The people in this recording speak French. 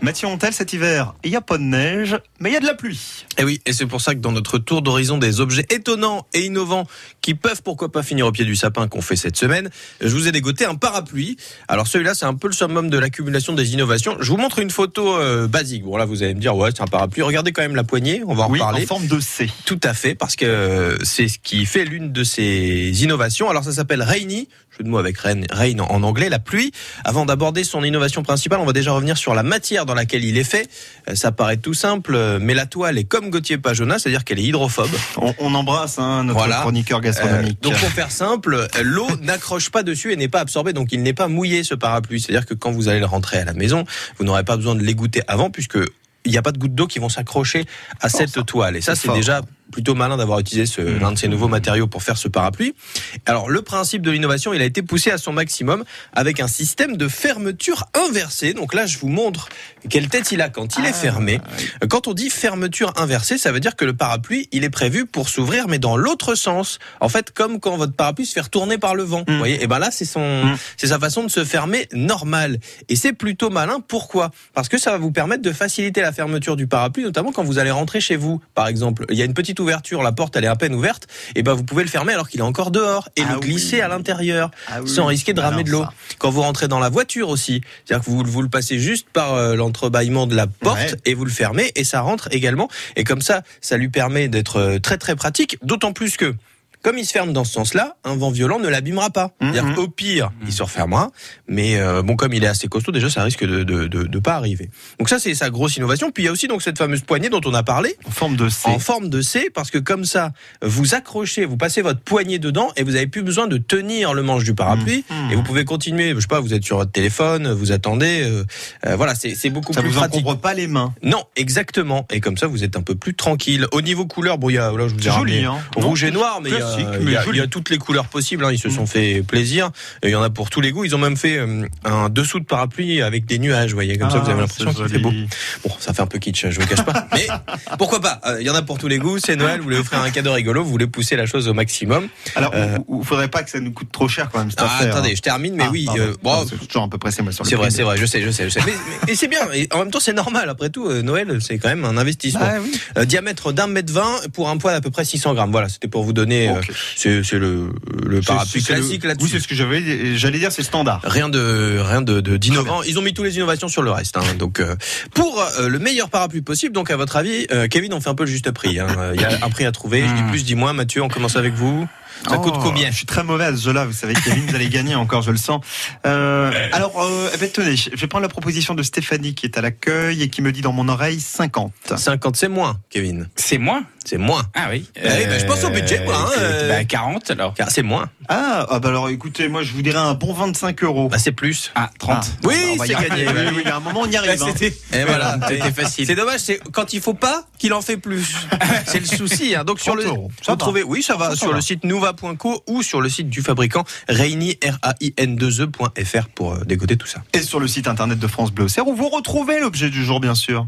Mathieu Hontel, cet hiver, il n'y a pas de neige, mais il y a de la pluie. Et oui, et c'est pour ça que dans notre tour d'horizon des objets étonnants et innovants qui peuvent pourquoi pas finir au pied du sapin qu'on fait cette semaine, je vous ai dégoté un parapluie. Alors celui-là, c'est un peu le summum de l'accumulation des innovations. Je vous montre une photo euh, basique. Bon là, vous allez me dire, ouais, c'est un parapluie. Regardez quand même la poignée, on va en oui, reparler. en forme de C. Tout à fait, parce que euh, c'est ce qui fait l'une de ces innovations. Alors ça s'appelle Rainy, jeu de mots avec rain, rain en anglais, la pluie. Avant d'aborder son innovation principale, on va déjà revenir sur la matière dans laquelle il est fait. Euh, Ça paraît tout simple, euh, mais la toile est comme Gauthier Pajona, c'est-à-dire qu'elle est hydrophobe. On, on embrasse hein, notre Voilà. chroniqueur Euh, gastronomique. donc pour faire simple, l'eau n'accroche pas dessus et n'est pas absorbée, donc il n'est pas mouillé ce parapluie. C'est-à-dire que quand vous allez le rentrer à la maison, vous n'aurez pas besoin de l'égoutter avant puisque il n'y a pas de gouttes d'eau qui vont s'accrocher à cette ça. toile. Et ça, C'est déjà plutôt malin d'avoir utilisé ce, Mmh. l'un de ces nouveaux matériaux pour faire ce parapluie. Alors le principe de l'innovation, il a été poussé à son maximum avec un système de fermeture inversée. Donc là, je vous montre quelle tête il a quand il est Ah, fermé. Quand on dit fermeture inversée, ça veut dire que le parapluie, il est prévu pour s'ouvrir, mais dans l'autre sens. En fait, comme quand votre parapluie se fait retourner par le vent. Mm. Vous voyez, et ben là, c'est son, Mm. c'est sa façon de se fermer normale. Et c'est plutôt malin. Pourquoi? Parce que ça va vous permettre de faciliter la fermeture du parapluie, notamment quand vous allez rentrer chez vous. Par exemple, il y a une petite ouverture, la porte elle est à peine ouverte, et ben vous pouvez le fermer alors qu'il est encore dehors et Ah le glisser oui. à l'intérieur Ah oui, sans risquer de ramer de l'eau. Quand vous rentrez dans la voiture aussi, c'est-à-dire que vous, vous le passez juste par euh, l'entrebâillement de la porte Ouais. et vous le fermez et ça rentre également. Et comme ça, ça lui permet d'être euh, très très pratique, d'autant plus que comme il se ferme dans ce sens-là, un vent violent ne l'abîmera pas. Mhm. qu'au pire, il se refermera, mais euh, bon, comme il est assez costaud, déjà, ça risque de de, de, de pas arriver. Donc ça, c'est sa grosse innovation. Puis il y a aussi donc cette fameuse poignée dont on a parlé, En forme de C. en forme de C, parce que comme ça, vous accrochez, vous passez votre poignée dedans et vous avez plus besoin de tenir le manche du parapluie. Mhm. Et vous pouvez continuer, je sais pas, vous êtes sur votre téléphone, vous attendez, euh, euh, voilà, c'est beaucoup Ça plus vous pratique. encombre pas les mains. Non, exactement. Et comme ça, vous êtes un peu plus tranquille. Au niveau couleur, bon, il y a, là, je vous C'est joli, hein. rouge et noir, mais il y, a, classique, il mais y a- joli. il y a toutes les couleurs possibles. hein. Ils se sont fait plaisir. Il y en a pour tous les goûts. Ils ont même fait euh, un dessous de parapluie avec des nuages, vous voyez. Comme ça, vous avez Ah, l'impression c'est qu'il fait beau. Bon, ça fait un peu kitsch, je vous cache pas. Mais pourquoi pas Euh, Il y en a pour tous les goûts. C'est Noël. Vous voulez offrir un cadeau rigolo. Vous voulez pousser la chose au maximum. Alors, Euh, il faudrait pas que ça nous coûte trop cher quand même cette Ah, affaire. attendez, hein. je termine. Mais Ah, oui, euh, bon, c'est toujours un peu pressé moi sur le c'est vrai, c'est vrai. Je sais, je sais, je sais. Mais, et c'est bien. En même temps, c'est normal. Après tout, euh, Noël, c'est quand même un investissement. Ah. Euh, diamètre d'un mètre vingt pour un poids d'à peu près 600 grammes. Voilà, c'était pour vous donner. C'est le, le parapluie classique Oui, là-dessus. c'est ce que j'avais, j'allais dire, c'est standard. Rien de rien de d'innovant. Ils ont mis tous les innovations sur le reste. hein. Donc euh, pour euh, le meilleur parapluie possible. Donc à votre avis, euh, Kevin, on fait un peu le juste prix. hein. Il y a un prix à trouver. Je dis Hmm. plus, dis-moi. Mathieu, on commence avec vous. Ça Oh, coûte combien? Je suis très mauvais à ce jeu-là, vous savez, Kevin, vous allez gagner encore, je le sens. Euh, alors, euh, eh ben, tenez, je vais prendre la proposition de Stéphanie qui est à l'accueil et qui me dit dans mon oreille 50. 50, c'est moins, Kevin. C'est moins? C'est moins. Ah oui. Bah, je pense au budget, moi, hein, c'est- euh. bah, 40 alors. C'est moins. Ah, ah, bah alors écoutez, moi je vous dirais un bon 25 euros. Bah c'est plus. Ah, 30. Ah, Oui, bah, c'est gagné. Oui, bah oui, oui. Il y a un moment, on y arrive. hein. Et voilà, C'était facile. C'est dommage, c'est quand il faut pas qu'il en fait plus. c'est le souci. hein. Donc sur 30 le, euros, ça vous va. trouvez, oui, ça va, Ça sur va. le site nouva.co ou sur le site du fabricant Rainy R A I N 2 E.fr pour euh, décoder tout ça. Et sur le site internet de France Bleu Auxerre où vous retrouvez l'objet du jour, bien sûr.